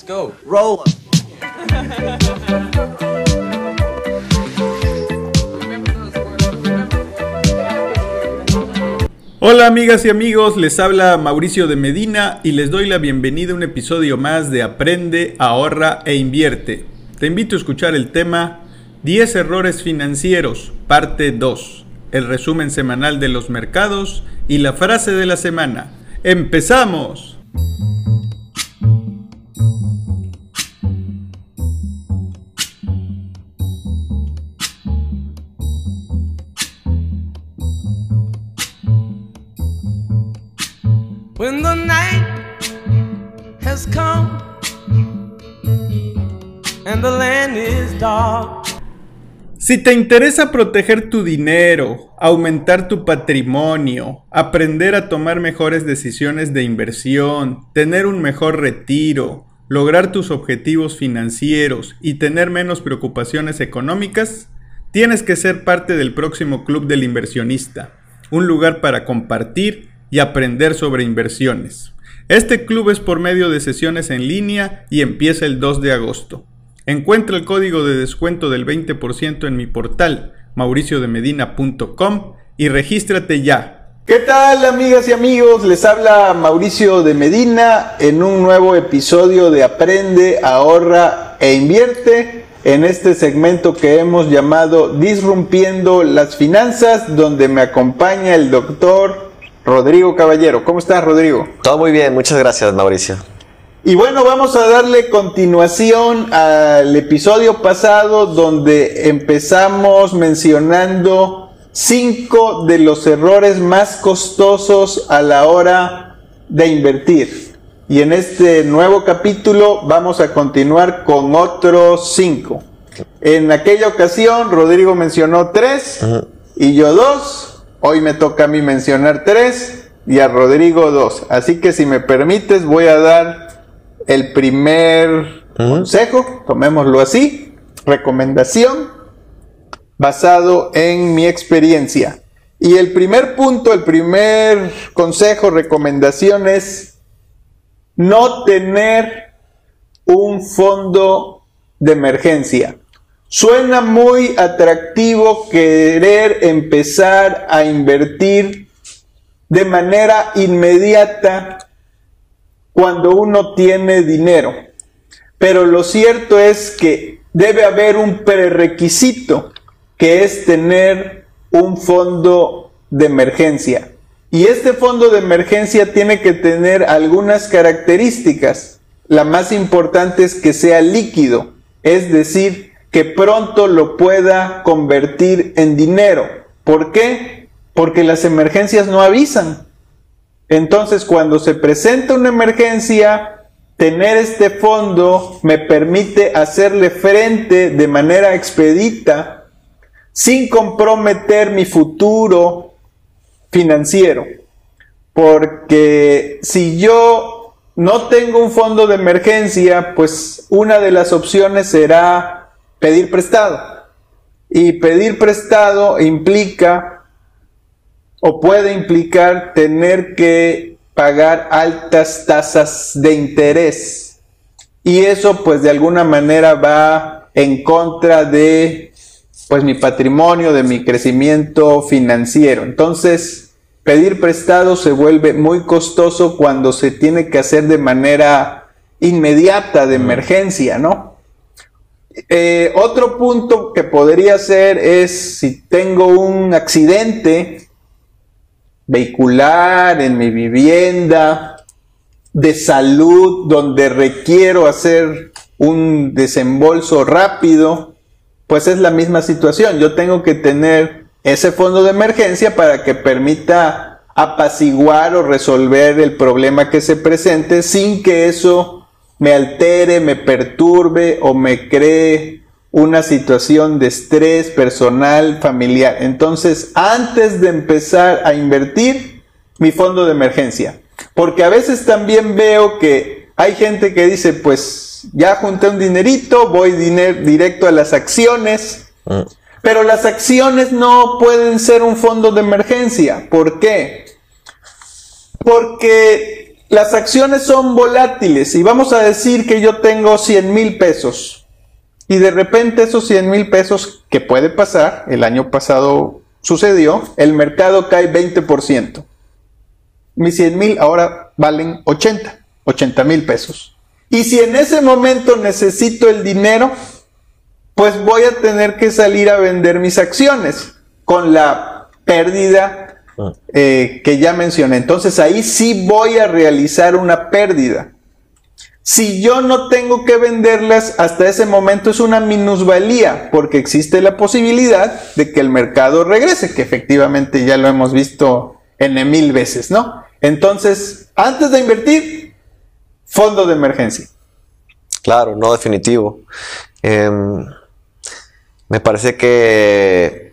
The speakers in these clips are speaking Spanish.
Let's go. Roll. Hola amigas y amigos, les habla Mauricio de Medina y les doy la bienvenida a un episodio más de Aprende, ahorra e invierte. Te invito a escuchar el tema 10 errores financieros, parte 2, el resumen semanal de los mercados y la frase de la semana. ¡Empezamos! Si te interesa proteger tu dinero, aumentar tu patrimonio, aprender a tomar mejores decisiones de inversión, tener un mejor retiro, lograr tus objetivos financieros y tener menos preocupaciones económicas, tienes que ser parte del próximo Club del Inversionista, un lugar para compartir y aprender sobre inversiones. Este club es por medio de sesiones en línea y empieza el 2 de agosto. Encuentra el código de descuento del 20% en mi portal mauriciodemedina.com y regístrate ya. ¿Qué tal amigas y amigos? Les habla Mauricio de Medina en un nuevo episodio de Aprende, ahorra e invierte en este segmento que hemos llamado Disrumpiendo las Finanzas, donde me acompaña el doctor Rodrigo Caballero. ¿Cómo estás, Rodrigo? Todo muy bien, muchas gracias, Mauricio. Y bueno, vamos a darle continuación al episodio pasado donde empezamos mencionando cinco de los errores más costosos a la hora de invertir. Y en este nuevo capítulo vamos a continuar con otros cinco. En aquella ocasión Rodrigo mencionó tres y yo dos. Hoy me toca a mí mencionar tres y a Rodrigo dos. Así que si me permites voy a dar el primer consejo, tomémoslo así, recomendación basado en mi experiencia. Y el primer punto, el primer consejo, recomendación es no tener un fondo de emergencia. Suena muy atractivo querer empezar a invertir de manera inmediata cuando uno tiene dinero. Pero lo cierto es que debe haber un prerequisito que es tener un fondo de emergencia. Y este fondo de emergencia tiene que tener algunas características. La más importante es que sea líquido, es decir, que pronto lo pueda convertir en dinero. ¿Por qué? Porque las emergencias no avisan. Entonces, cuando se presenta una emergencia, tener este fondo me permite hacerle frente de manera expedita sin comprometer mi futuro financiero. Porque si yo no tengo un fondo de emergencia, pues una de las opciones será pedir prestado. Y pedir prestado implica o puede implicar tener que pagar altas tasas de interés. Y eso pues de alguna manera va en contra de pues mi patrimonio, de mi crecimiento financiero. Entonces, pedir prestado se vuelve muy costoso cuando se tiene que hacer de manera inmediata, de emergencia, ¿no? Eh, otro punto que podría ser es si tengo un accidente, vehicular, en mi vivienda, de salud, donde requiero hacer un desembolso rápido, pues es la misma situación. Yo tengo que tener ese fondo de emergencia para que permita apaciguar o resolver el problema que se presente sin que eso me altere, me perturbe o me cree una situación de estrés personal, familiar. Entonces, antes de empezar a invertir, mi fondo de emergencia. Porque a veces también veo que hay gente que dice, pues ya junté un dinerito, voy directo a las acciones. Pero las acciones no pueden ser un fondo de emergencia. ¿Por qué? Porque las acciones son volátiles y vamos a decir que yo tengo 100 mil pesos y de repente esos 100 mil pesos que puede pasar, el año pasado sucedió, el mercado cae 20%. Mis 100 mil ahora valen 80, 80 mil pesos. Y si en ese momento necesito el dinero, pues voy a tener que salir a vender mis acciones con la pérdida eh, que ya mencioné. Entonces ahí sí voy a realizar una pérdida. Si yo no tengo que venderlas, hasta ese momento es una minusvalía, porque existe la posibilidad de que el mercado regrese, que efectivamente ya lo hemos visto en mil veces, ¿no? Entonces, antes de invertir, fondo de emergencia. Claro, no definitivo. Em, me parece que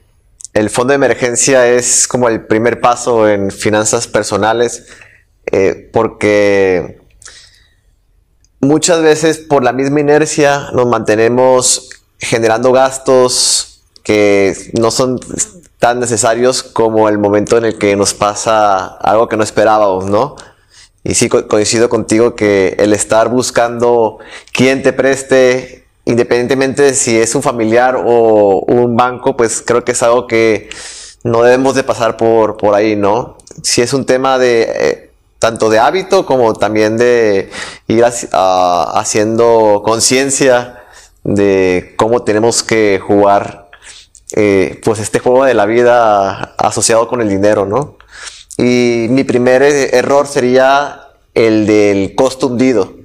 el fondo de emergencia es como el primer paso en finanzas personales eh, porque muchas veces por la misma inercia nos mantenemos generando gastos que no son tan necesarios como el momento en el que nos pasa algo que no esperábamos, ¿no? Y sí coincido contigo que el estar buscando quién te preste independientemente de si es un familiar o un banco, pues creo que es algo que no debemos de pasar por, por ahí, ¿no? Si es un tema de eh, tanto de hábito como también de ir haciendo conciencia de cómo tenemos que jugar eh, pues este juego de la vida asociado con el dinero, ¿no? Y mi primer eh, error sería el del costo hundido.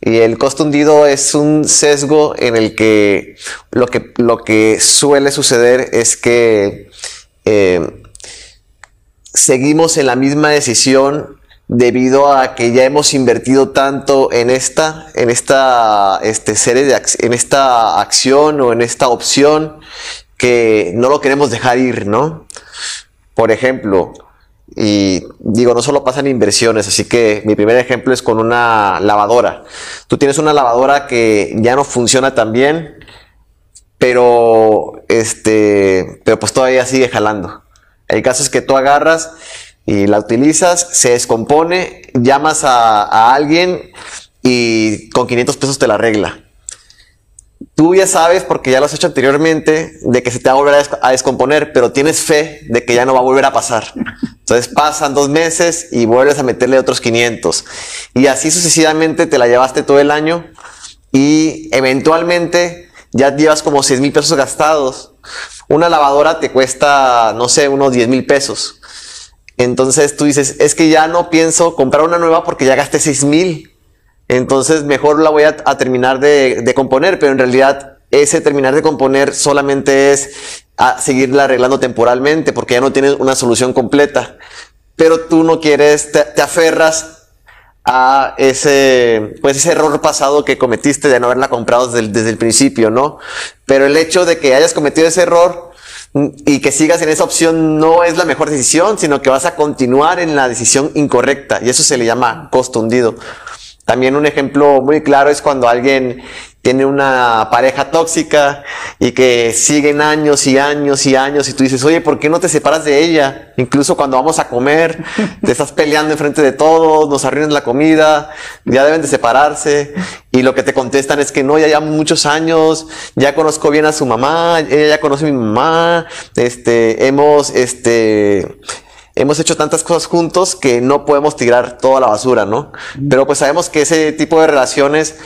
Y el costo hundido es un sesgo en el que lo que, lo que suele suceder es que eh, seguimos en la misma decisión debido a que ya hemos invertido tanto en esta, en esta este, serie de en esta acción o en esta opción que no lo queremos dejar ir, ¿no? Por ejemplo, y digo, no solo pasan inversiones, así que mi primer ejemplo es con una lavadora. Tú tienes una lavadora que ya no funciona tan bien, pero este, pero pues todavía sigue jalando. El caso es que tú agarras y la utilizas, se descompone, llamas a, a alguien y con 500 pesos te la arregla tú ya sabes, porque ya lo has hecho anteriormente, de que se te va a volver a, descomponer, pero tienes fe de que ya no va a volver a pasar. Entonces pasan dos meses y vuelves a meterle otros 500. Y así sucesivamente te la llevaste todo el año y eventualmente ya llevas como 6 mil pesos gastados. Una lavadora te cuesta, no sé, unos 10 mil pesos. Entonces tú dices, es que ya no pienso comprar una nueva porque ya gasté 6 mil. Entonces mejor la voy a, terminar de, componer, pero en realidad ese terminar de componer solamente es a seguirla arreglando temporalmente porque ya no tienes una solución completa. Pero tú no quieres, te, aferras a ese, pues ese error pasado que cometiste de no haberla comprado desde el, desde el principio, ¿no? Pero el hecho de que hayas cometido ese error y que sigas en esa opción no es la mejor decisión, sino que vas a continuar en la decisión incorrecta y eso se le llama costo hundido. También un ejemplo muy claro es cuando alguien tiene una pareja tóxica y que siguen años y años y años y tú dices, oye, ¿por qué no te separas de ella? Incluso cuando vamos a comer, te estás peleando enfrente de todos, nos arruinan la comida, ya deben de separarse y lo que te contestan es que no, ya llevamos muchos años, ya conozco bien a su mamá, ella ya conoce a mi mamá, este, hemos, este, hemos hecho tantas cosas juntos que no podemos tirar toda la basura, ¿no? Pero pues sabemos que ese tipo de relaciones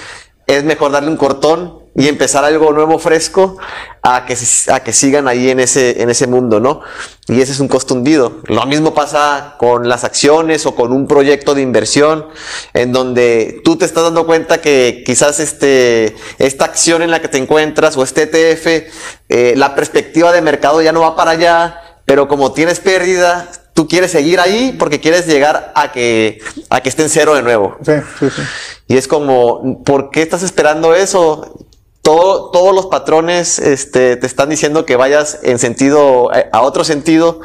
es mejor darle un cortón y empezar algo nuevo, fresco, a que, a que sigan ahí en ese, en ese mundo, ¿no? Y ese es un costo hundido. Lo mismo pasa con las acciones o con un proyecto de inversión en donde tú te estás dando cuenta que quizás este, esta acción en la que te encuentras o este ETF, eh, la perspectiva de mercado ya no va para allá, pero como tienes pérdida, tú quieres seguir ahí porque quieres llegar a que, a que esté en cero de nuevo. Sí, sí, sí. Y es como, ¿por qué estás esperando eso? Todo, todos los patrones este, te están diciendo que vayas en sentido, a otro sentido,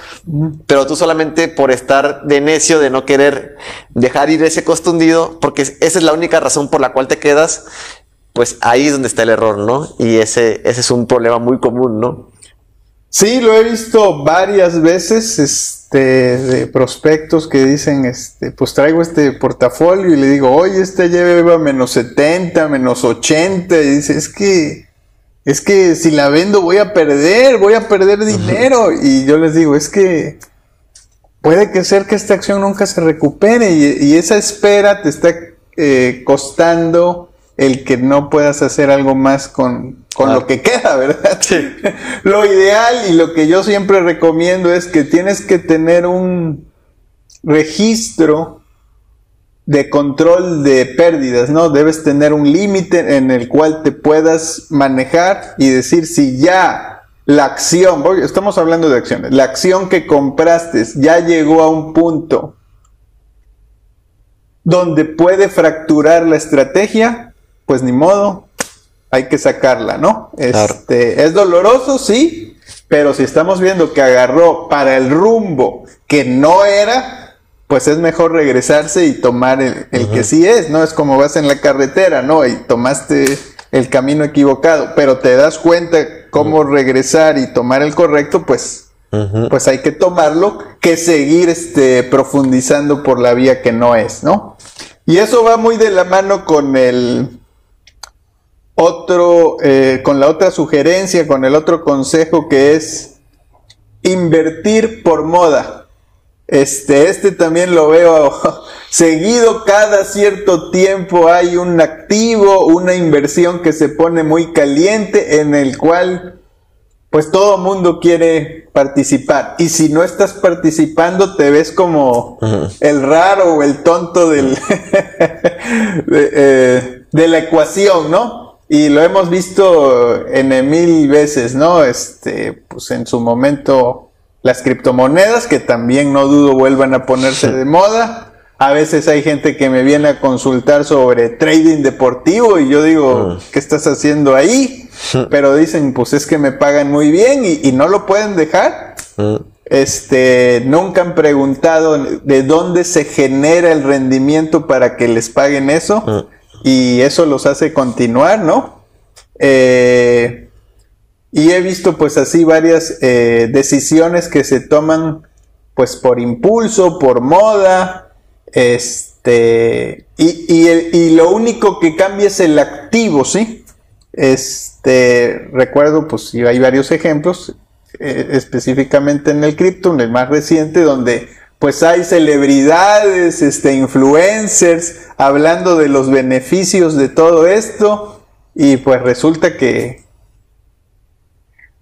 pero tú solamente por estar de necio, de no querer dejar ir ese costo hundido, porque esa es la única razón por la cual te quedas, pues ahí es donde está el error, ¿no? Y ese, ese es un problema muy común, ¿no? Sí, lo he visto varias veces. Es, este, de prospectos que dicen, este, pues traigo este portafolio y le digo, oye, este lleva menos 70, menos 80, y dice, es que, es que si la vendo voy a perder, voy a perder dinero. Y yo les digo, es que puede que ser que esta acción nunca se recupere y, esa espera te está eh, costando el que no puedas hacer algo más con, con lo que queda, ¿verdad? Sí. lo ideal y lo que yo siempre recomiendo es que tienes que tener un registro de control de pérdidas, ¿no? Debes tener un límite en el cual te puedas manejar y decir si ya la acción, estamos hablando de acciones, la acción que compraste ya llegó a un punto donde puede fracturar la estrategia, pues ni modo, hay que sacarla, ¿no? Este, es doloroso, sí, pero si estamos viendo que agarró para el rumbo que no era, pues es mejor regresarse y tomar el, que sí es, ¿no? Es como vas en la carretera, ¿no? Y tomaste el camino equivocado, pero te das cuenta cómo regresar y tomar el correcto, pues, pues hay que tomarlo, que seguir este, profundizando por la vía que no es, ¿no? Y eso va muy de la mano con el, otro, eh, con la otra sugerencia, con el otro consejo que es invertir por moda. Este, este también lo veo seguido cada cierto tiempo hay un activo, una inversión que se pone muy caliente en el cual pues todo mundo quiere participar. Y si no estás participando, te ves como el raro o el tonto del, eh, de la ecuación, ¿no? Y lo hemos visto en mil veces, ¿no? Este, pues en su momento las criptomonedas, que también no dudo vuelvan a ponerse de moda. A veces hay gente que me viene a consultar sobre trading deportivo y yo digo, mm. ¿qué estás haciendo ahí? Pero dicen, pues es que me pagan muy bien y, no lo pueden dejar. Mm. Este, nunca han preguntado de dónde se genera el rendimiento para que les paguen eso. Y eso los hace continuar, ¿no? Eh, y he visto pues así varias eh, decisiones que se toman pues por impulso, por moda, este, y, lo único que cambia es el activo, ¿sí? Este, recuerdo pues hay varios ejemplos, eh, específicamente en el cripto, el más reciente, donde pues hay celebridades, este, influencers, hablando de los beneficios de todo esto, y pues resulta que,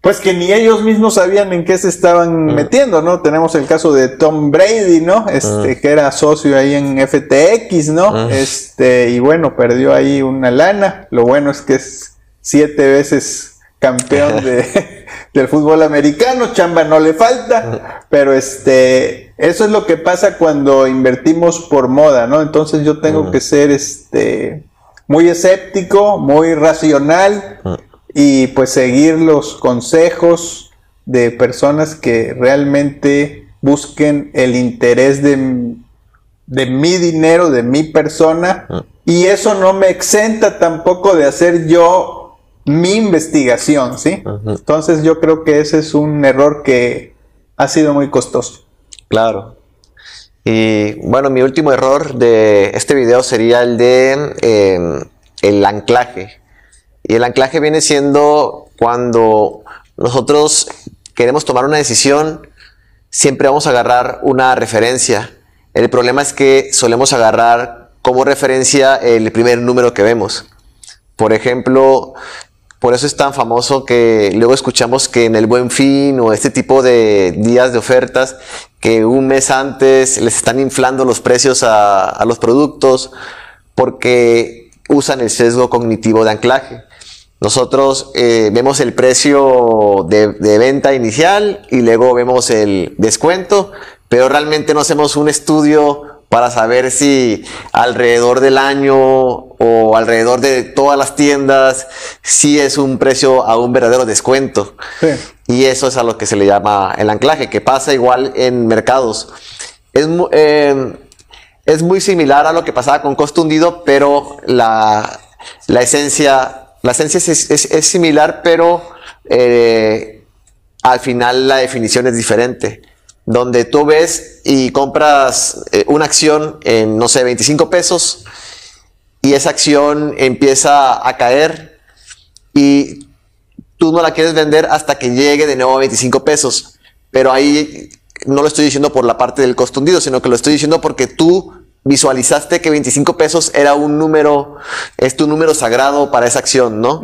pues que ni ellos mismos sabían en qué se estaban metiendo, ¿no? Tenemos el caso de Tom Brady, ¿no? Este, que era socio ahí en FTX, ¿no? Este, y bueno, perdió ahí una lana. Lo bueno es que es siete veces campeón de, del fútbol americano, chamba no le falta, pero este, eso es lo que pasa cuando invertimos por moda, ¿no? Entonces yo tengo que ser este, muy escéptico, muy racional y pues seguir los consejos de personas que realmente busquen el interés de, de mi dinero, de mi persona, y eso no me exenta tampoco de hacer yo mi investigación, ¿sí? Entonces yo creo que ese es un error que ha sido muy costoso. Claro. Y bueno, mi último error de este video sería el de em, el anclaje. Y el anclaje viene siendo cuando nosotros queremos tomar una decisión, siempre vamos a agarrar una referencia. El problema es que solemos agarrar como referencia el primer número que vemos. Por ejemplo, por eso es tan famoso que luego escuchamos que en el buen fin o este tipo de días de ofertas, que un mes antes les están inflando los precios a, los productos porque usan el sesgo cognitivo de anclaje. Nosotros eh, vemos el precio de, de, venta inicial y luego vemos el descuento, pero realmente no hacemos un estudio para saber si alrededor del año o alrededor de todas las tiendas si es un precio a un verdadero descuento. Y eso es a lo que se le llama el anclaje, que pasa igual en mercados. Es, eh, es muy similar a lo que pasaba con costo hundido, pero la, la esencia, la esencia es, es, similar, pero eh, al final la definición es diferente. Donde tú ves y compras eh, una acción en, no sé, 25 pesos y esa acción empieza a caer y tú no la quieres vender hasta que llegue de nuevo a 25 pesos. Pero ahí no lo estoy diciendo por la parte del costo hundido, sino que lo estoy diciendo porque tú visualizaste que 25 pesos era un número, es tu número sagrado para esa acción, ¿no?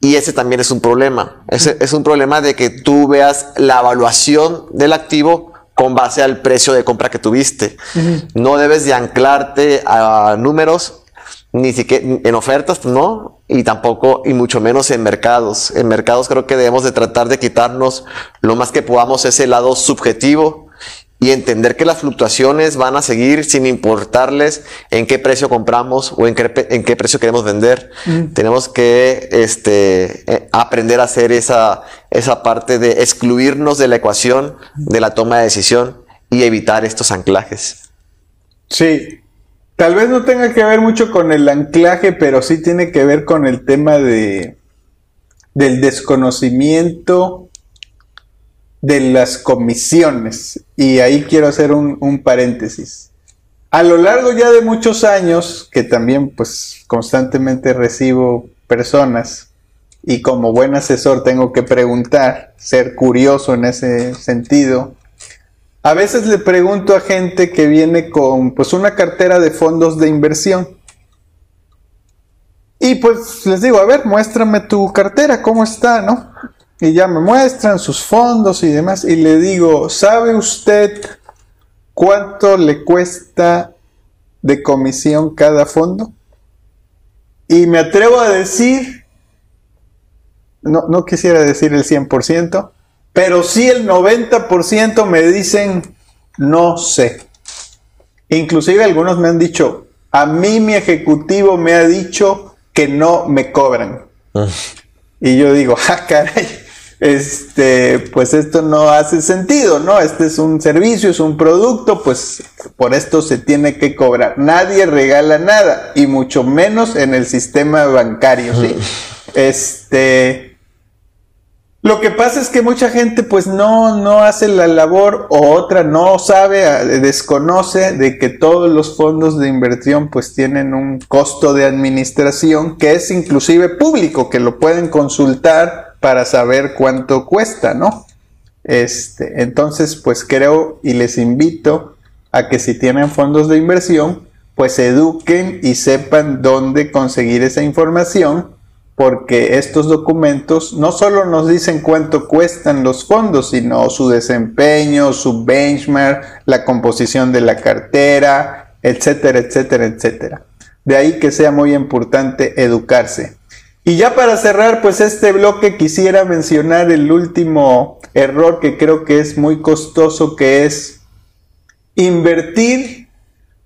Y ese también es un problema. Ese es un problema de que tú veas la evaluación del activo con base al precio de compra que tuviste. No debes de anclarte a números, ni siquiera en ofertas, ¿no? Y tampoco, y mucho menos en mercados. En mercados creo que debemos de tratar de quitarnos lo más que podamos ese lado subjetivo y entender que las fluctuaciones van a seguir sin importarles en qué precio compramos o en qué, en qué precio queremos vender. Tenemos que este, eh, aprender a hacer esa, esa parte de excluirnos de la ecuación de la toma de decisión y evitar estos anclajes. Sí, tal vez no tenga que ver mucho con el anclaje, pero sí tiene que ver con el tema de del desconocimiento de las comisiones. Y ahí quiero hacer un, paréntesis. A lo largo ya de muchos años, que también pues constantemente recibo personas y como buen asesor tengo que preguntar, ser curioso en ese sentido. A veces le pregunto a gente que viene con pues una cartera de fondos de inversión. Y pues les digo, a ver, muéstrame tu cartera, ¿cómo está, no? Y ya me muestran sus fondos y demás y le digo, ¿sabe usted cuánto le cuesta de comisión cada fondo? Y me atrevo a decir, no, no quisiera decir el 100%, pero sí el 90% me dicen, no sé. Inclusive algunos me han dicho, a mí mi ejecutivo me ha dicho que no me cobran. Ah. Y yo digo, ah, caray, este, pues esto no hace sentido, ¿no? Este es un servicio, es un producto, pues por esto se tiene que cobrar. Nadie regala nada, y mucho menos en el sistema bancario, ¿sí? Este, lo que pasa es que mucha gente pues no, no hace la labor o otra no sabe, desconoce de que todos los fondos de inversión pues tienen un costo de administración que es inclusive público, que lo pueden consultar para saber cuánto cuesta, ¿no? Este, entonces, pues creo y les invito a que si tienen fondos de inversión, pues eduquen y sepan dónde conseguir esa información, porque estos documentos no solo nos dicen cuánto cuestan los fondos, sino su desempeño, su benchmark, la composición de la cartera, etcétera, etcétera, etcétera. De ahí que sea muy importante educarse. Y ya para cerrar, pues este bloque quisiera mencionar el último error que creo que es muy costoso, que es invertir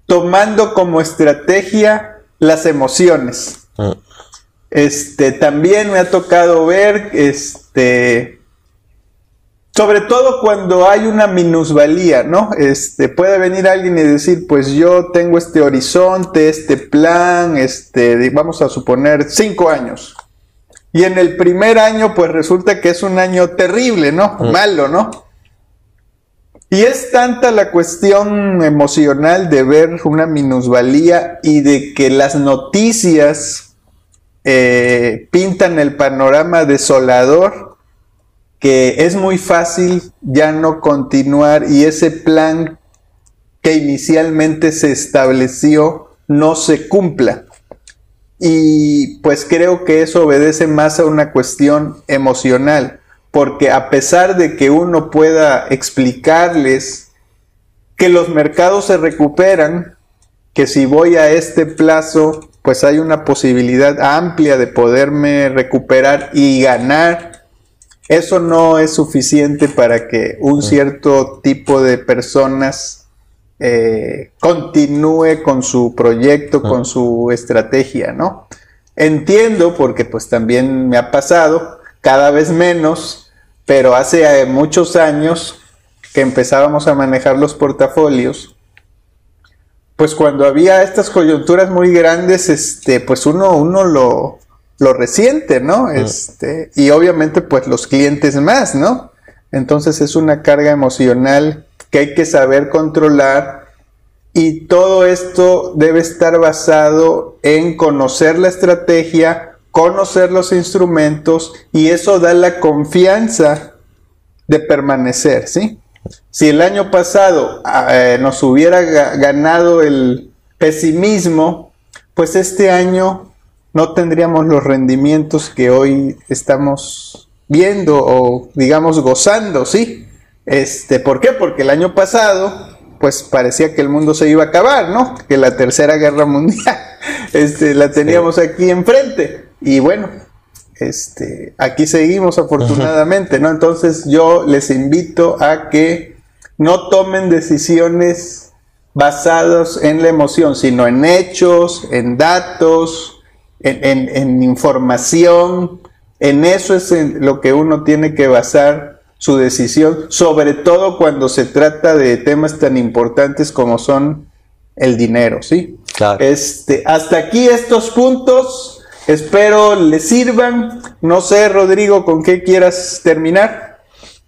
tomando como estrategia las emociones. Ah. Este, también me ha tocado ver, este, sobre todo cuando hay una minusvalía, ¿no? Este, puede venir alguien y decir, pues yo tengo este horizonte, este plan, este, vamos a suponer cinco años. Y en el primer año, pues resulta que es un año terrible, ¿no? Mm. Malo, ¿no? Y es tanta la cuestión emocional de ver una minusvalía y de que las noticias eh, pintan el panorama desolador que es muy fácil ya no continuar y ese plan que inicialmente se estableció no se cumpla. Y pues creo que eso obedece más a una cuestión emocional, porque a pesar de que uno pueda explicarles que los mercados se recuperan, que si voy a este plazo, pues hay una posibilidad amplia de poderme recuperar y ganar eso no es suficiente para que un cierto tipo de personas eh, continúe con su proyecto, con su estrategia, ¿no? Entiendo, porque pues también me ha pasado, cada vez menos, pero hace eh, muchos años que empezábamos a manejar los portafolios, pues cuando había estas coyunturas muy grandes, este, pues uno, uno lo, lo reciente, ¿no? Este, y obviamente pues los clientes más, ¿no? Entonces es una carga emocional que hay que saber controlar y todo esto debe estar basado en conocer la estrategia, conocer los instrumentos y eso da la confianza de permanecer, ¿sí? Si el año pasado eh, nos hubiera ganado el pesimismo, pues este año no tendríamos los rendimientos que hoy estamos viendo o digamos gozando, ¿sí? Este, ¿por qué? Porque el año pasado pues parecía que el mundo se iba a acabar, ¿no? Que la tercera guerra mundial este, la teníamos aquí enfrente. Y bueno, este, aquí seguimos afortunadamente, ¿no? Entonces yo les invito a que no tomen decisiones basadas en la emoción, sino en hechos, en datos, en, información. En eso es en lo que uno tiene que basar su decisión, sobre todo cuando se trata de temas tan importantes como son el dinero, ¿sí? Claro. Este, hasta aquí estos puntos, espero les sirvan. No sé, Rodrigo, con qué quieras terminar.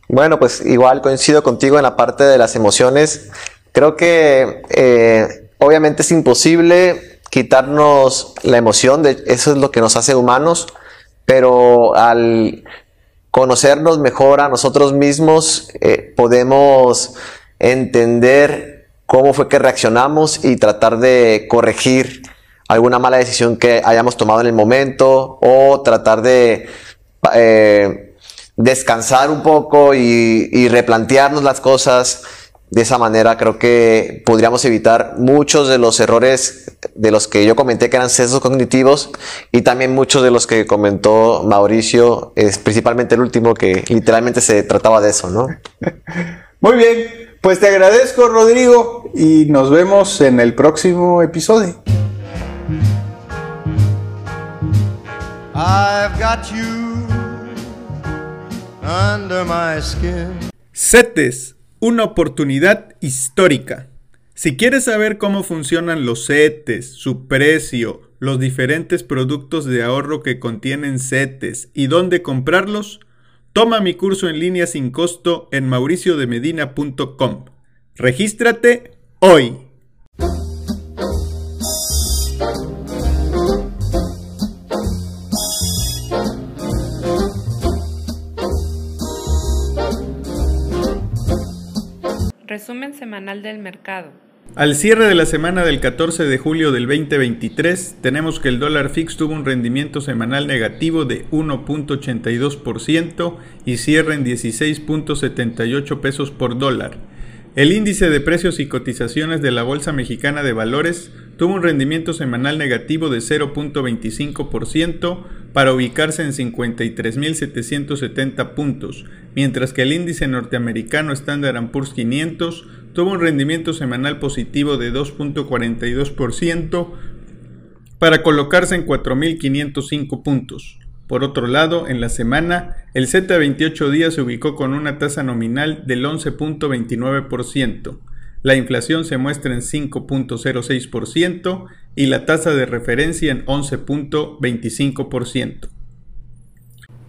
Bueno, pues igual coincido contigo en la parte de las emociones. Creo que eh, obviamente es imposible quitarnos la emoción, de, eso es lo que nos hace humanos, pero al conocernos mejor a nosotros mismos eh, podemos entender cómo fue que reaccionamos y tratar de corregir alguna mala decisión que hayamos tomado en el momento o tratar de eh, descansar un poco y, y replantearnos las cosas de esa manera creo que podríamos evitar muchos de los errores de los que yo comenté que eran sesgos cognitivos y también muchos de los que comentó Mauricio, es principalmente el último que literalmente se trataba de eso, ¿no? Muy bien, pues te agradezco Rodrigo y nos vemos en el próximo episodio. I've got you under my skin. CETES una oportunidad histórica. Si quieres saber cómo funcionan los CETES, su precio, los diferentes productos de ahorro que contienen CETES y dónde comprarlos, toma mi curso en línea sin costo en mauriciodemedina.com. Regístrate hoy. Resumen semanal del mercado. Al cierre de la semana del 14 de julio del 2023, tenemos que el dólar fix tuvo un rendimiento semanal negativo de 1.82% y cierra en 16.78 pesos por dólar. El índice de precios y cotizaciones de la Bolsa Mexicana de Valores tuvo un rendimiento semanal negativo de 0.25% para ubicarse en 53.770 puntos, mientras que el índice norteamericano Standard Poor's 500 tuvo un rendimiento semanal positivo de 2.42% para colocarse en 4.505 puntos. Por otro lado, en la semana, el Z28 días se ubicó con una tasa nominal del 11.29%. La inflación se muestra en 5.06% y la tasa de referencia en 11.25%.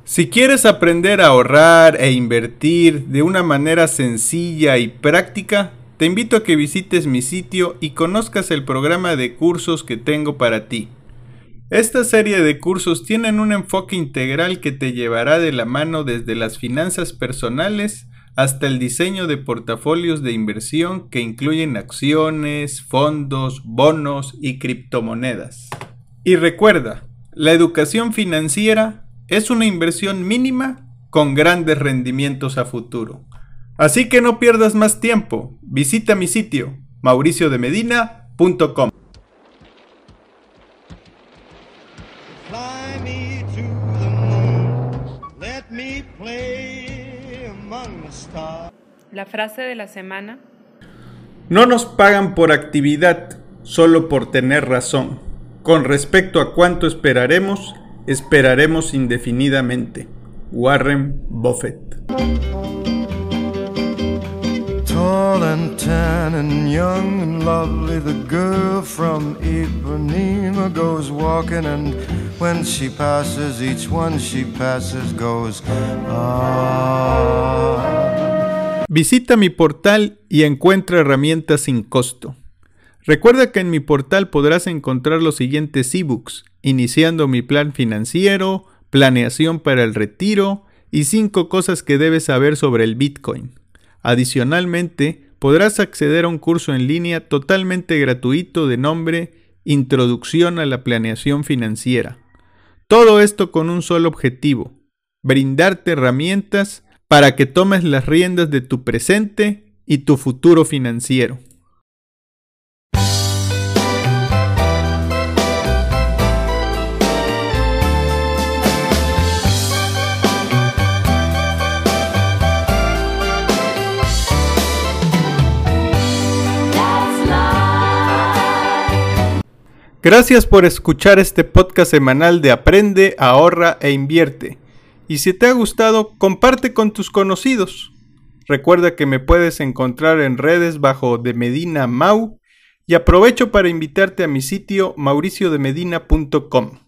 Si quieres aprender a ahorrar e invertir de una manera sencilla y práctica, te invito a que visites mi sitio y conozcas el programa de cursos que tengo para ti. Esta serie de cursos tienen un enfoque integral que te llevará de la mano desde las finanzas personales hasta el diseño de portafolios de inversión que incluyen acciones, fondos, bonos y criptomonedas. Y recuerda, la educación financiera es una inversión mínima con grandes rendimientos a futuro. Así que no pierdas más tiempo. Visita mi sitio mauriciodemedina.com. La frase de la semana. No nos pagan por actividad, solo por tener razón. Con respecto a cuánto esperaremos, Esperaremos indefinidamente. Warren Buffett. Tall and tan and young and lovely, the girl from Ipanema goes walking, and when she passes, each one she passes goes, ah. Visita mi portal y encuentra herramientas sin costo. Recuerda que en mi portal podrás encontrar los siguientes ebooks, iniciando mi plan financiero, planeación para el retiro y 5 cosas que debes saber sobre el Bitcoin. Adicionalmente, podrás acceder a un curso en línea totalmente gratuito de nombre Introducción a la Planeación Financiera. Todo esto con un solo objetivo, brindarte herramientas para que tomes las riendas de tu presente y tu futuro financiero. Gracias por escuchar este podcast semanal de Aprende, ahorra e invierte. Y si te ha gustado, comparte con tus conocidos. Recuerda que me puedes encontrar en redes bajo de Medina Mau y aprovecho para invitarte a mi sitio mauriciodemedina.com,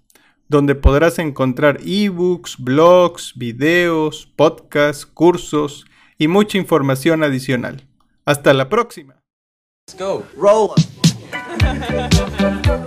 donde podrás encontrar ebooks, blogs, videos, podcasts, cursos y mucha información adicional. Hasta la próxima.